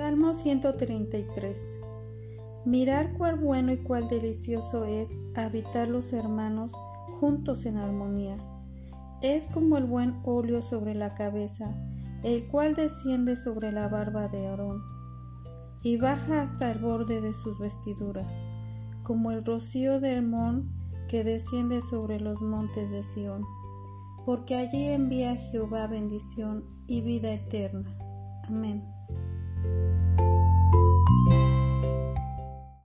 Salmo 133 Mirar cuál bueno y cuál delicioso es habitar los hermanos juntos en armonía. Es como el buen óleo sobre la cabeza, el cual desciende sobre la barba de Aarón y baja hasta el borde de sus vestiduras, como el rocío de Hermón que desciende sobre los montes de Sión, porque allí envía Jehová bendición y vida eterna. Amén.